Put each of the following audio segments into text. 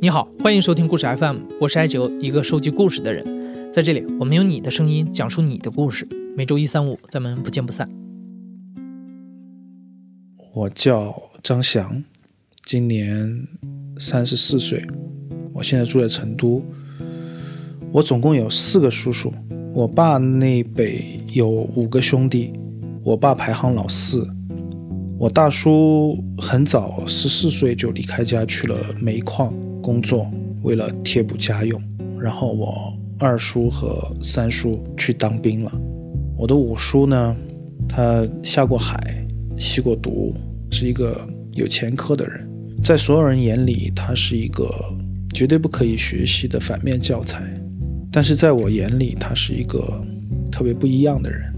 你好，欢迎收听故事 FM，我是艾哲，一个收集故事的人。在这里，我们用你的声音讲述你的故事。每周一、三、五，咱们不见不散。我叫张翔，今年三十四岁，我现在住在成都。我总共有四个叔叔，我爸那辈有五个兄弟，我爸排行老四。我大叔很早，十四岁就离开家去了煤矿。工作为了贴补家用，然后我二叔和三叔去当兵了。我的五叔呢，他下过海，吸过毒，是一个有前科的人，在所有人眼里，他是一个绝对不可以学习的反面教材。但是在我眼里，他是一个特别不一样的人，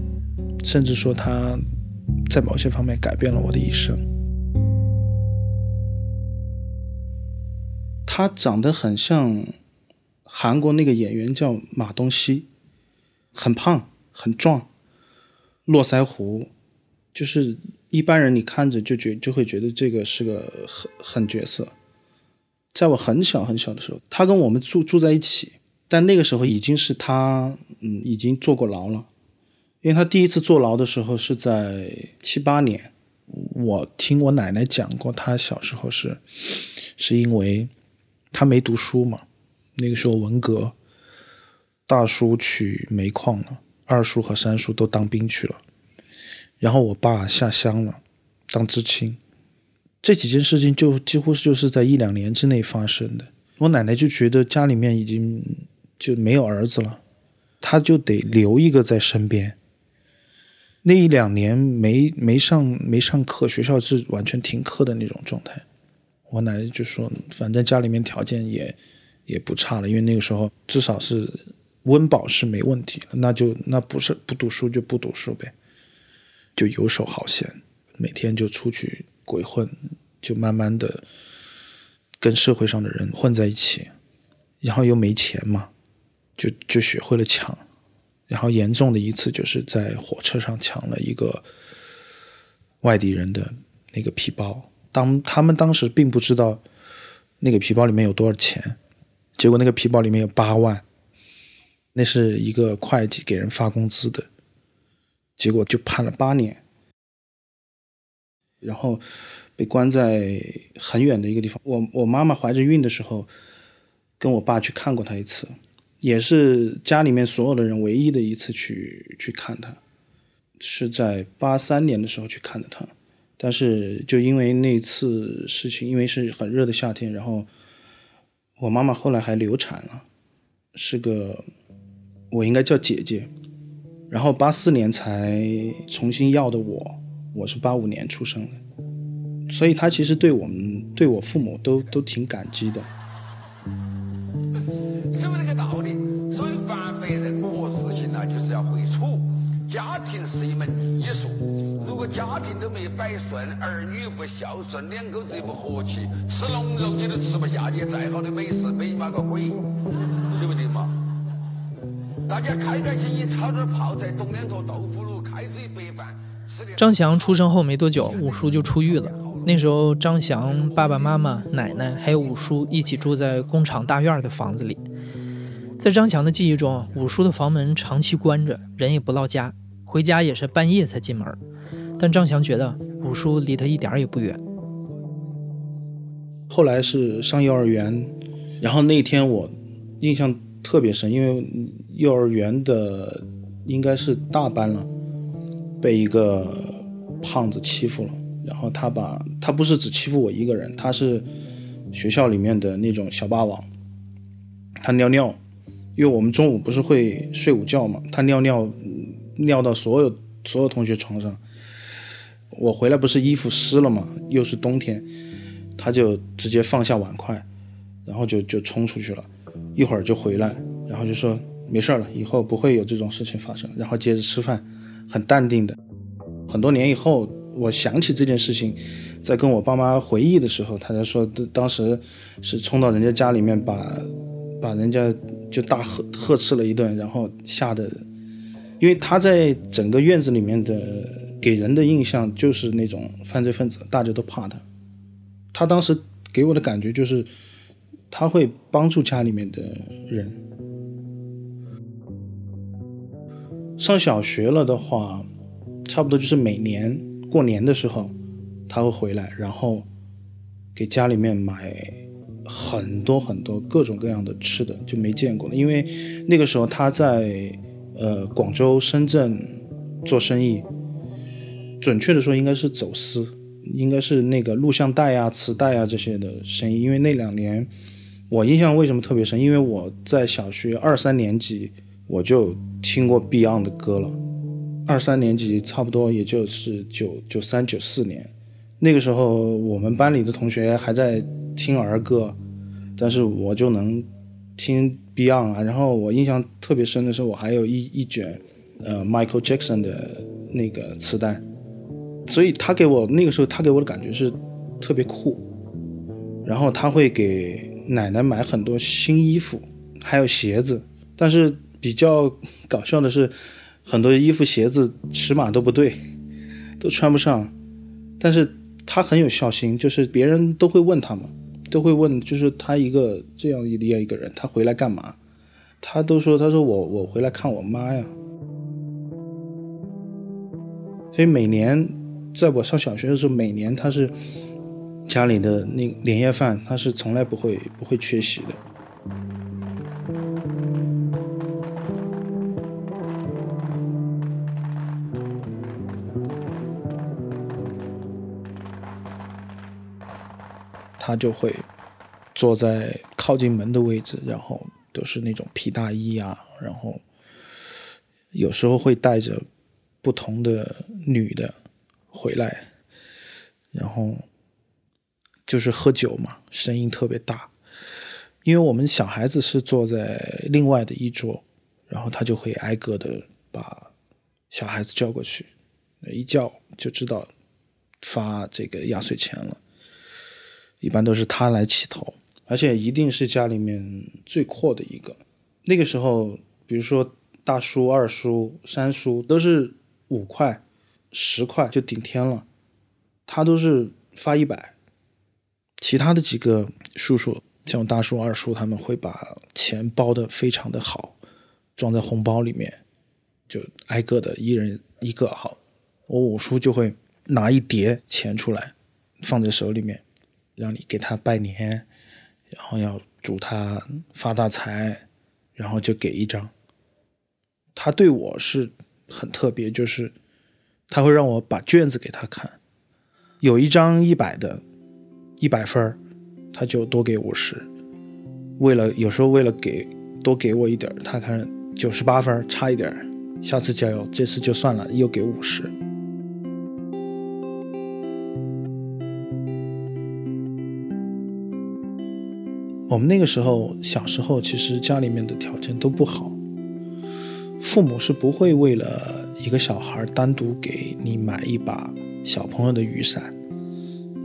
甚至说他在某些方面改变了我的一生。他长得很像韩国那个演员，叫马东锡，很胖很壮，络腮胡，就是一般人你看着就觉就会觉得这个是个狠狠角色。在我很小很小的时候，他跟我们住住在一起，但那个时候已经是他嗯已经坐过牢了，因为他第一次坐牢的时候是在七八年，我听我奶奶讲过，他小时候是是因为。他没读书嘛，那个时候文革，大叔去煤矿了，二叔和三叔都当兵去了，然后我爸下乡了，当知青，这几件事情就几乎就是在一两年之内发生的。我奶奶就觉得家里面已经就没有儿子了，他就得留一个在身边。那一两年没没上没上课，学校是完全停课的那种状态。我奶奶就说：“反正家里面条件也也不差了，因为那个时候至少是温饱是没问题，那就那不是不读书就不读书呗，就游手好闲，每天就出去鬼混，就慢慢的跟社会上的人混在一起，然后又没钱嘛，就就学会了抢，然后严重的一次就是在火车上抢了一个外地人的那个皮包。”当他们当时并不知道那个皮包里面有多少钱，结果那个皮包里面有八万，那是一个会计给人发工资的，结果就判了八年，然后被关在很远的一个地方。我我妈妈怀着孕的时候，跟我爸去看过他一次，也是家里面所有的人唯一的一次去去看他，是在八三年的时候去看的他。但是就因为那次事情，因为是很热的夏天，然后我妈妈后来还流产了，是个我应该叫姐姐，然后八四年才重新要的我，我是八五年出生的，所以她其实对我们对我父母都都挺感激的。儿女不孝顺，两口子又不和气，吃龙肉你都吃不下，你再好的美食美嘛个鬼，对不对嘛？大家开开心心炒点泡菜，炖两坨豆腐乳，开嘴白饭。张翔出生后没多久，五叔就出狱了。那时候，张翔爸爸妈妈、奶奶还有五叔一起住在工厂大院的房子里。在张翔的记忆中，五叔的房门长期关着，人也不落家，回家也是半夜才进门。但张翔觉得五叔离他一点也不远。后来是上幼儿园，然后那天我印象特别深，因为幼儿园的应该是大班了，被一个胖子欺负了。然后他把他不是只欺负我一个人，他是学校里面的那种小霸王。他尿尿，因为我们中午不是会睡午觉嘛，他尿尿尿到所有所有同学床上。我回来不是衣服湿了吗？又是冬天，他就直接放下碗筷，然后就就冲出去了，一会儿就回来，然后就说没事了，以后不会有这种事情发生，然后接着吃饭，很淡定的。很多年以后，我想起这件事情，在跟我爸妈回忆的时候，他就说当时是冲到人家家里面，把把人家就大呵呵斥了一顿，然后吓得因为他在整个院子里面的给人的印象就是那种犯罪分子，大家都怕他。他当时给我的感觉就是他会帮助家里面的人。上小学了的话，差不多就是每年过年的时候他会回来，然后给家里面买很多很多各种各样的吃的，就没见过了。因为那个时候他在。呃，广州、深圳做生意，准确的说应该是走私，应该是那个录像带啊、磁带啊这些的声音。因为那两年我印象为什么特别深？因为我在小学二三年级我就听过 Beyond 的歌了。二三年级差不多也就是九九三九四年，那个时候我们班里的同学还在听儿歌，但是我就能听。Beyond 啊，然后我印象特别深的是，我还有一一卷，呃，Michael Jackson 的那个磁带，所以他给我那个时候他给我的感觉是特别酷，然后他会给奶奶买很多新衣服，还有鞋子，但是比较搞笑的是，很多衣服鞋子尺码都不对，都穿不上，但是他很有孝心，就是别人都会问他嘛。都会问，就是他一个这样一样一个人，他回来干嘛？他都说，他说我我回来看我妈呀。所以每年在我上小学的时候，每年他是家里的那年夜饭，他是从来不会不会缺席的。他就会坐在靠近门的位置，然后都是那种皮大衣啊，然后有时候会带着不同的女的回来，然后就是喝酒嘛，声音特别大，因为我们小孩子是坐在另外的一桌，然后他就会挨个的把小孩子叫过去，一叫就知道发这个压岁钱了。一般都是他来起头，而且一定是家里面最阔的一个。那个时候，比如说大叔、二叔、三叔都是五块、十块就顶天了，他都是发一百。其他的几个叔叔，像大叔、二叔，他们会把钱包的非常的好，装在红包里面，就挨个的一人一个好。我五叔就会拿一叠钱出来，放在手里面。让你给他拜年，然后要祝他发大财，然后就给一张。他对我是很特别，就是他会让我把卷子给他看，有一张一百的，一百分他就多给五十。为了有时候为了给多给我一点他看九十八分差一点下次加油，这次就算了，又给五十。我们那个时候小时候，其实家里面的条件都不好，父母是不会为了一个小孩单独给你买一把小朋友的雨伞，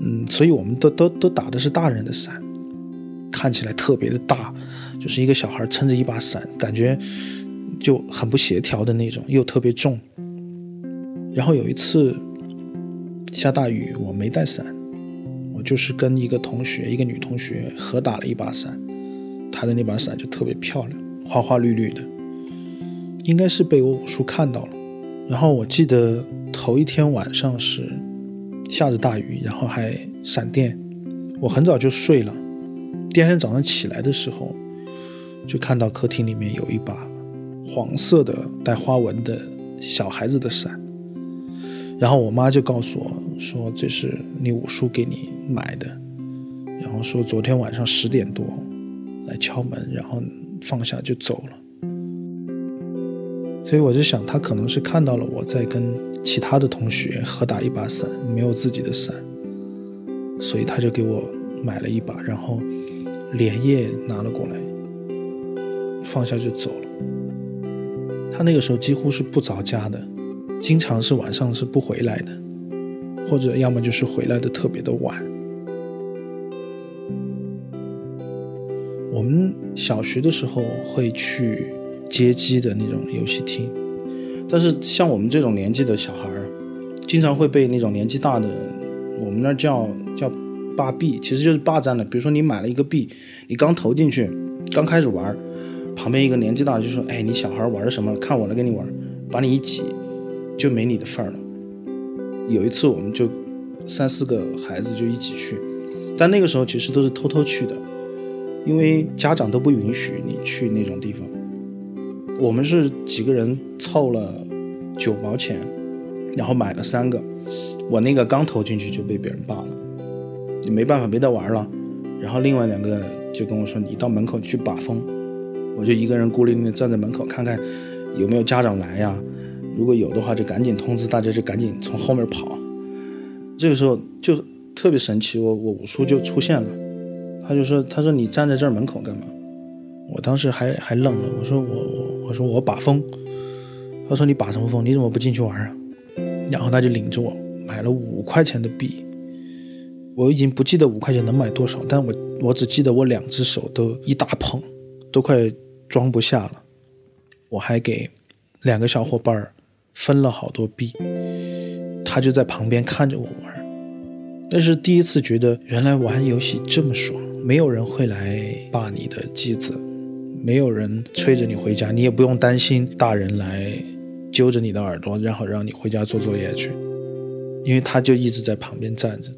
嗯，所以我们都都都打的是大人的伞，看起来特别的大，就是一个小孩撑着一把伞，感觉就很不协调的那种，又特别重。然后有一次下大雨，我没带伞。我就是跟一个同学，一个女同学合打了一把伞，她的那把伞就特别漂亮，花花绿绿的，应该是被我五叔看到了。然后我记得头一天晚上是下着大雨，然后还闪电，我很早就睡了。第二天早上起来的时候，就看到客厅里面有一把黄色的带花纹的小孩子的伞。然后我妈就告诉我说：“这是你五叔给你买的。”然后说昨天晚上十点多来敲门，然后放下就走了。所以我就想，他可能是看到了我在跟其他的同学合打一把伞，没有自己的伞，所以他就给我买了一把，然后连夜拿了过来，放下就走了。他那个时候几乎是不着家的。经常是晚上是不回来的，或者要么就是回来的特别的晚。我们小学的时候会去街机的那种游戏厅，但是像我们这种年纪的小孩儿，经常会被那种年纪大的，我们那叫叫霸币，其实就是霸占的。比如说你买了一个币，你刚投进去，刚开始玩，旁边一个年纪大的就说：“哎，你小孩玩什么？看我来跟你玩。”把你一挤，就没你的份儿了。有一次我们就三四个孩子就一起去，但那个时候其实都是偷偷去的，因为家长都不允许你去那种地方。我们是几个人凑了九毛钱，然后买了三个。我那个刚投进去就被别人霸了，你没办法没得玩了。然后另外两个就跟我说：“你到门口去把风。”我就一个人孤零零的站在门口看看有没有家长来呀。如果有的话，就赶紧通知大家，就赶紧从后面跑。这个时候就特别神奇，我我五叔就出现了，他就说：“他说你站在这儿门口干嘛？”我当时还还愣了，我说：“我我我说我把风。”他说：“你把什么风？你怎么不进去玩啊？”然后他就领着我买了五块钱的币，我已经不记得五块钱能买多少，但我我只记得我两只手都一大捧，都快装不下了。我还给两个小伙伴儿分了好多币，他就在旁边看着我玩。那是第一次觉得原来玩游戏这么爽，没有人会来霸你的机子，没有人催着你回家，你也不用担心大人来揪着你的耳朵，然后让你回家做作业去，因为他就一直在旁边站着。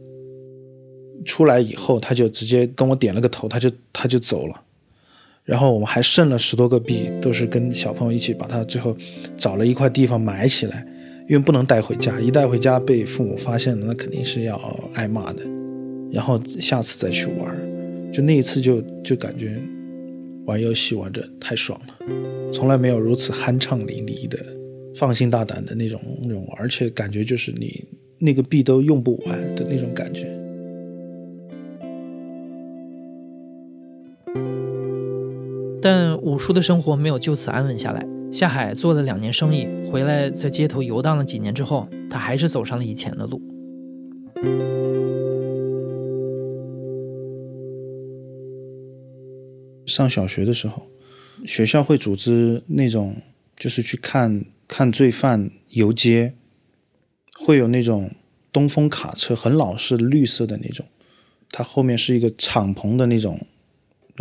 出来以后，他就直接跟我点了个头，他就他就走了。然后我们还剩了十多个币，都是跟小朋友一起把它最后找了一块地方埋起来，因为不能带回家，一带回家被父母发现了，那肯定是要挨骂的。然后下次再去玩，就那一次就就感觉玩游戏玩着太爽了，从来没有如此酣畅淋漓的、放心大胆的那种那种，而且感觉就是你那个币都用不完的那种感觉。但五叔的生活没有就此安稳下来，下海做了两年生意，回来在街头游荡了几年之后，他还是走上了以前的路。上小学的时候，学校会组织那种，就是去看看罪犯游街，会有那种东风卡车，很老式绿色的那种，它后面是一个敞篷的那种，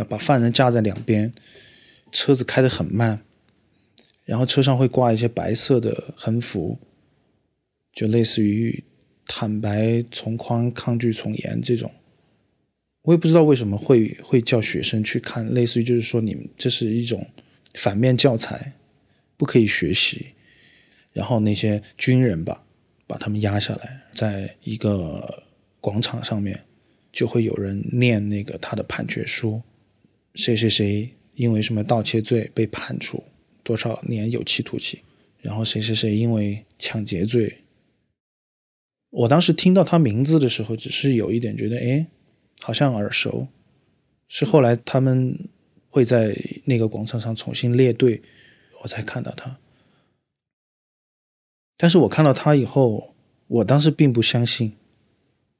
把犯人架在两边。车子开得很慢，然后车上会挂一些白色的横幅，就类似于“坦白从宽，抗拒从严”这种。我也不知道为什么会会叫学生去看，类似于就是说你们这是一种反面教材，不可以学习。然后那些军人吧，把他们压下来，在一个广场上面，就会有人念那个他的判决书，谁谁谁。因为什么盗窃罪被判处多少年有期徒刑？然后谁谁谁因为抢劫罪，我当时听到他名字的时候，只是有一点觉得，哎，好像耳熟。是后来他们会在那个广场上重新列队，我才看到他。但是我看到他以后，我当时并不相信，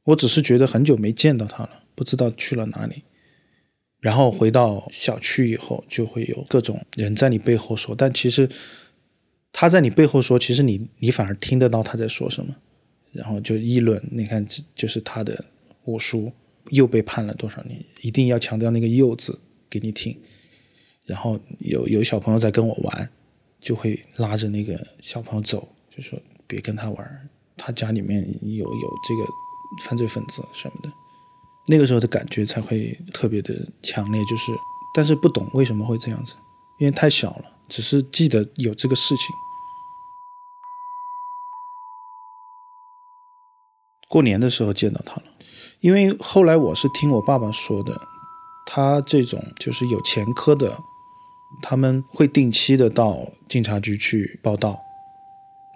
我只是觉得很久没见到他了，不知道去了哪里。然后回到小区以后，就会有各种人在你背后说，但其实他在你背后说，其实你你反而听得到他在说什么，然后就议论。你看，就是他的五叔又被判了多少年，一定要强调那个“又”字给你听。然后有有小朋友在跟我玩，就会拉着那个小朋友走，就说别跟他玩，他家里面有有这个犯罪分子什么的。那个时候的感觉才会特别的强烈，就是，但是不懂为什么会这样子，因为太小了，只是记得有这个事情。过年的时候见到他了，因为后来我是听我爸爸说的，他这种就是有前科的，他们会定期的到警察局去报道，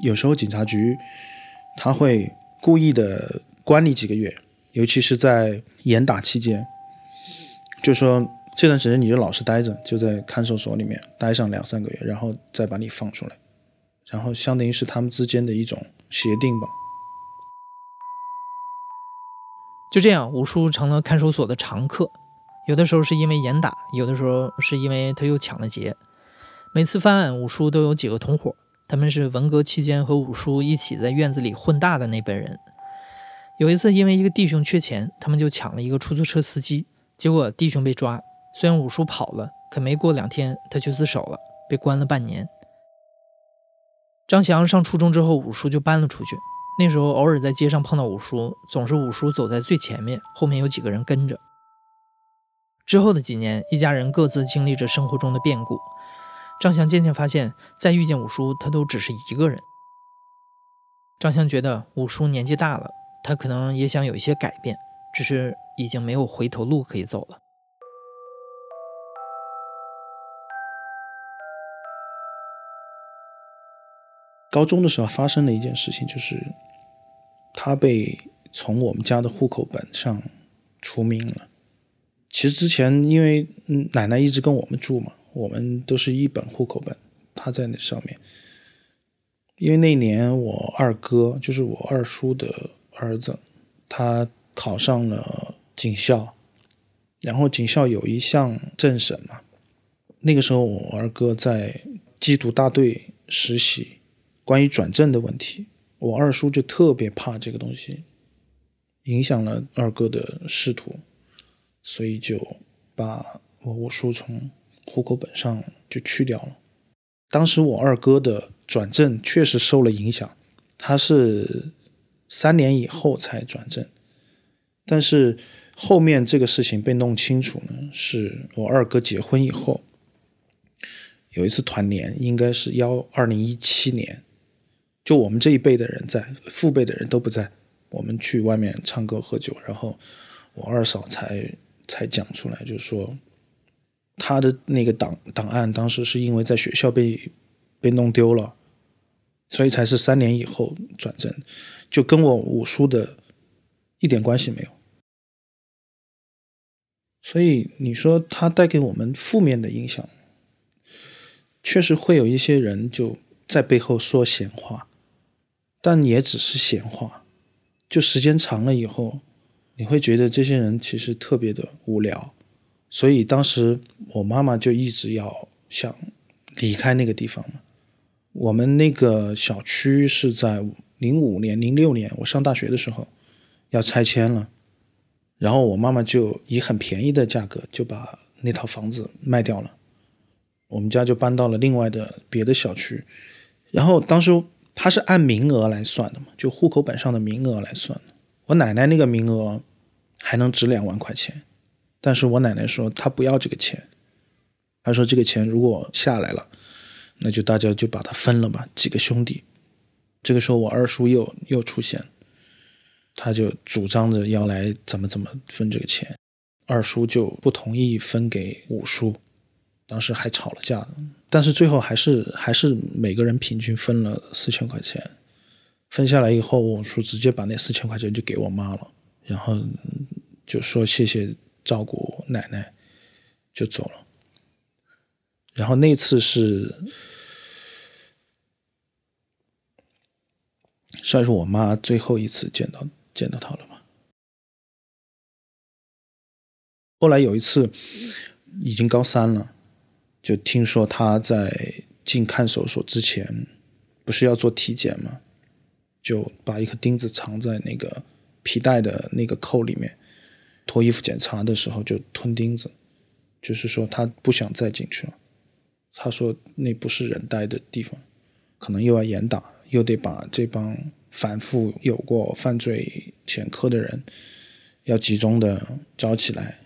有时候警察局他会故意的关你几个月。尤其是在严打期间，就说这段时间你就老实待着，就在看守所里面待上两三个月，然后再把你放出来，然后相当于是他们之间的一种协定吧。就这样，五叔成了看守所的常客，有的时候是因为严打，有的时候是因为他又抢了劫。每次犯案，五叔都有几个同伙，他们是文革期间和五叔一起在院子里混大的那辈人。有一次，因为一个弟兄缺钱，他们就抢了一个出租车司机，结果弟兄被抓。虽然五叔跑了，可没过两天他就自首了，被关了半年。张翔上初中之后，五叔就搬了出去。那时候偶尔在街上碰到五叔，总是五叔走在最前面，后面有几个人跟着。之后的几年，一家人各自经历着生活中的变故。张翔渐渐发现，再遇见五叔，他都只是一个人。张翔觉得五叔年纪大了，他可能也想有一些改变，只是已经没有回头路可以走了。高中的时候发生了一件事情，就是他被从我们家的户口本上除名了。其实之前因为奶奶一直跟我们住嘛。我们都是一本户口本，他在那上面。因为那年我二哥，就是我二叔的儿子，他考上了警校，然后警校有一项政审嘛。那个时候我二哥在缉毒大队实习，关于转正的问题，我二叔就特别怕这个东西，影响了二哥的仕途，所以就把我五叔从。户口本上就去掉了。当时我二哥的转正确实受了影响，他是三年以后才转正。但是后面这个事情被弄清楚呢，是我二哥结婚以后，有一次团年，应该是幺二零一七年，就我们这一辈的人在，父辈的人都不在，我们去外面唱歌喝酒，然后我二嫂才才讲出来，就说。他的那个档档案当时是因为在学校被被弄丢了，所以才是三年以后转正，就跟我五叔的一点关系没有。所以你说他带给我们负面的影响，确实会有一些人就在背后说闲话，但也只是闲话。就时间长了以后，你会觉得这些人其实特别的无聊。所以当时我妈妈就一直要想离开那个地方嘛。我们那个小区是在零五年、零六年我上大学的时候要拆迁了，然后我妈妈就以很便宜的价格就把那套房子卖掉了，我们家就搬到了另外的别的小区。然后当时他是按名额来算的嘛，就户口本上的名额来算的。我奶奶那个名额还能值两万块钱。但是我奶奶说她不要这个钱，她说这个钱如果下来了，那就大家就把它分了吧，几个兄弟。这个时候我二叔又又出现，他就主张着要来怎么怎么分这个钱，二叔就不同意分给五叔，当时还吵了架呢，但是最后还是还是每个人平均分了四千块钱，分下来以后，我叔直接把那四千块钱就给我妈了，然后就说谢谢。照顾奶奶就走了，然后那次是算是我妈最后一次见到见到他了吧。后来有一次已经高三了，就听说他在进看守所之前不是要做体检吗？就把一颗钉子藏在那个皮带的那个扣里面。脱衣服检查的时候就吞钉子，就是说他不想再进去了。他说那不是人待的地方，可能又要严打，又得把这帮反复有过犯罪前科的人要集中的招起来。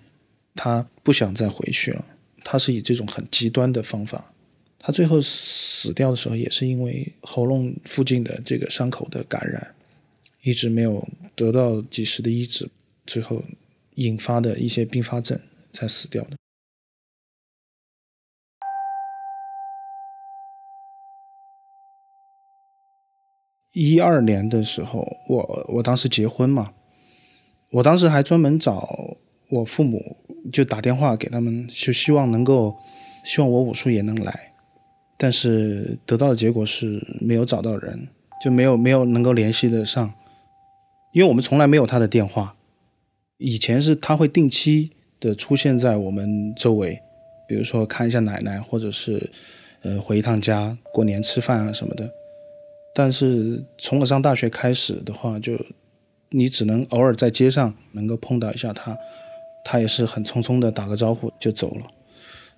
他不想再回去了。他是以这种很极端的方法。他最后死掉的时候也是因为喉咙附近的这个伤口的感染，一直没有得到及时的医治，最后。引发的一些并发症才死掉的。一二年的时候，我我当时结婚嘛，我当时还专门找我父母，就打电话给他们，就希望能够，希望我五叔也能来，但是得到的结果是没有找到人，就没有没有能够联系得上，因为我们从来没有他的电话。以前是他会定期的出现在我们周围，比如说看一下奶奶，或者是呃，回一趟家过年吃饭啊什么的。但是从我上大学开始的话，就你只能偶尔在街上能够碰到一下他，他也是很匆匆的打个招呼就走了。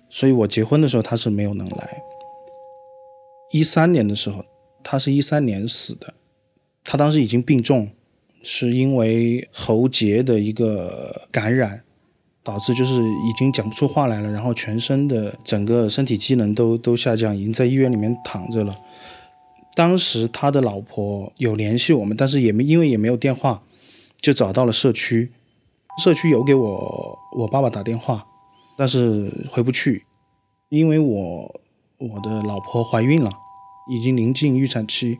所以我结婚的时候他是没有能来。一三年的时候，他是一三年死的，他当时已经病重，是因为喉结的一个感染，导致就是已经讲不出话来了，然后全身的整个身体机能都都下降，已经在医院里面躺着了。当时他的老婆有联系我们，但是也没因为也没有电话，就找到了社区。社区有给我我爸爸打电话，但是回不去，因为我我的老婆怀孕了，已经临近预产期。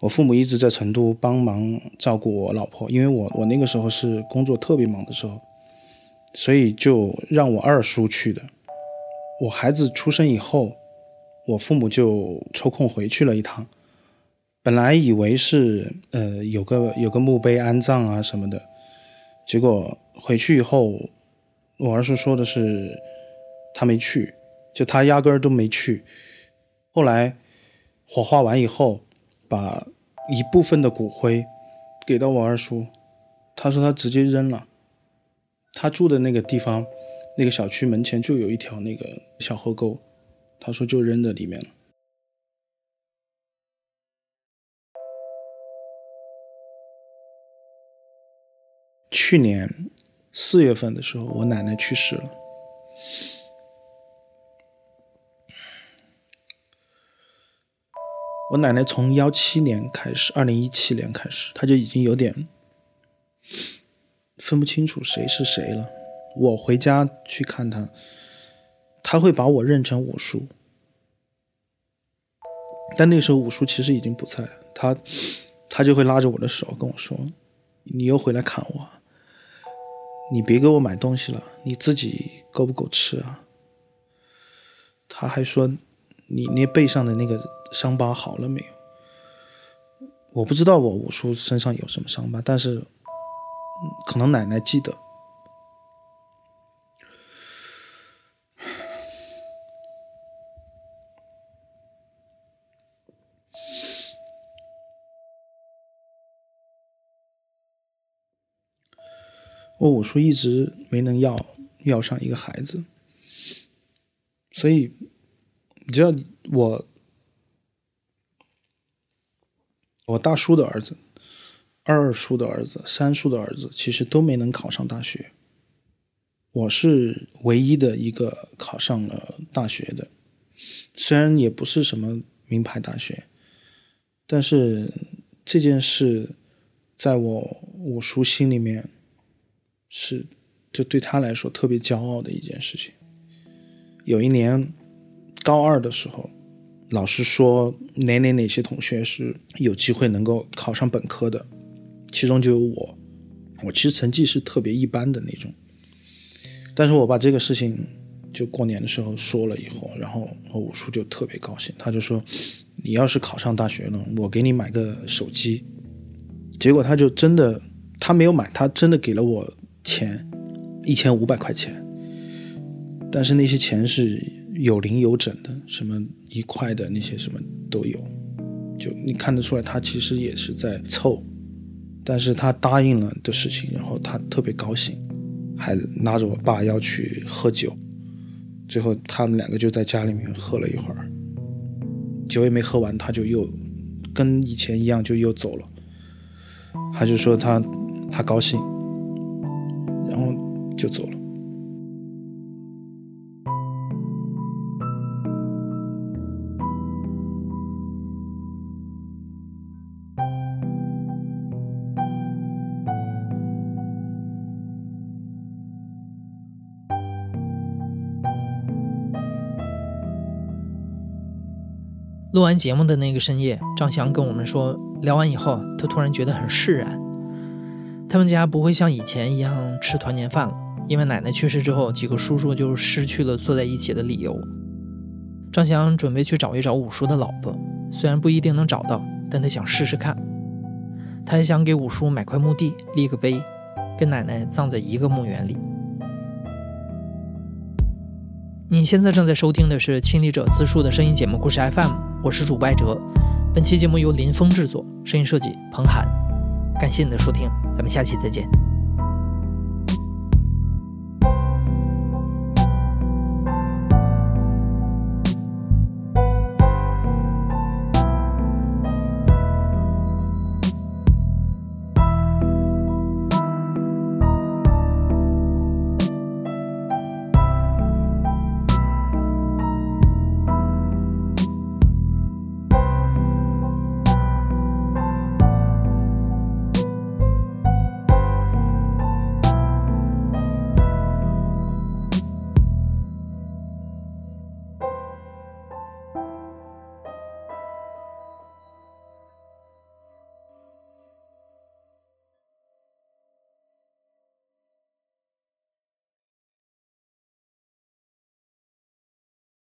我父母一直在成都帮忙照顾我老婆，因为我我那个时候是工作特别忙的时候，所以就让我二叔去的。我孩子出生以后。我父母就抽空回去了一趟，本来以为是呃有个有个墓碑安葬啊什么的，结果回去以后，我二叔说的是他没去，就他压根儿都没去。后来火化完以后，把一部分的骨灰给到我二叔，他说他直接扔了。他住的那个地方，那个小区门前就有一条那个小河沟。他说就扔在里面了。去年四月份的时候，我奶奶去世了。我奶奶从幺七年开始，二零一七年开始，她就已经有点分不清楚谁是谁了。我回家去看她。他会把我认成五叔，但那时候五叔其实已经不在了。他，他就会拉着我的手跟我说：“你又回来看我，你别给我买东西了，你自己够不够吃啊？”他还说：“你那背上的那个伤疤好了没有？”我不知道我五叔身上有什么伤疤，但是可能奶奶记得。我五叔一直没能要要上一个孩子，所以你知道我我大叔的儿子、二叔的儿子、三叔的儿子其实都没能考上大学，我是唯一的一个考上了大学的，虽然也不是什么名牌大学，但是这件事在我五叔心里面。是，这对他来说特别骄傲的一件事情。有一年高二的时候，老师说哪哪哪些同学是有机会能够考上本科的，其中就有我。我其实成绩是特别一般的那种，但是我把这个事情就过年的时候说了以后，然后我五叔就特别高兴，他就说：“你要是考上大学了，我给你买个手机。”结果他就真的，他没有买，他真的给了我。钱一千五百块钱，但是那些钱是有零有整的，什么一块的那些什么都有，就你看得出来他其实也是在凑，但是他答应了的事情，然后他特别高兴，还拉着我爸要去喝酒，最后他们两个就在家里面喝了一会儿，酒也没喝完，他就又跟以前一样就又走了，他就说他他高兴。就走了。录完节目的那个深夜，张翔跟我们说，聊完以后，他突然觉得很释然。他们家不会像以前一样吃团年饭了，因为奶奶去世之后，几个叔叔就失去了坐在一起的理由。张翔准备去找一找五叔的老婆，虽然不一定能找到，但他想试试看。他还想给五叔买块墓地，立个碑，跟奶奶葬在一个墓园里。你现在正在收听的是《亲历者自述》的声音节目《故事 FM》，我是主播艾哲。本期节目由林峰制作，声音设计彭涵。感谢你的收听，咱们下期再见。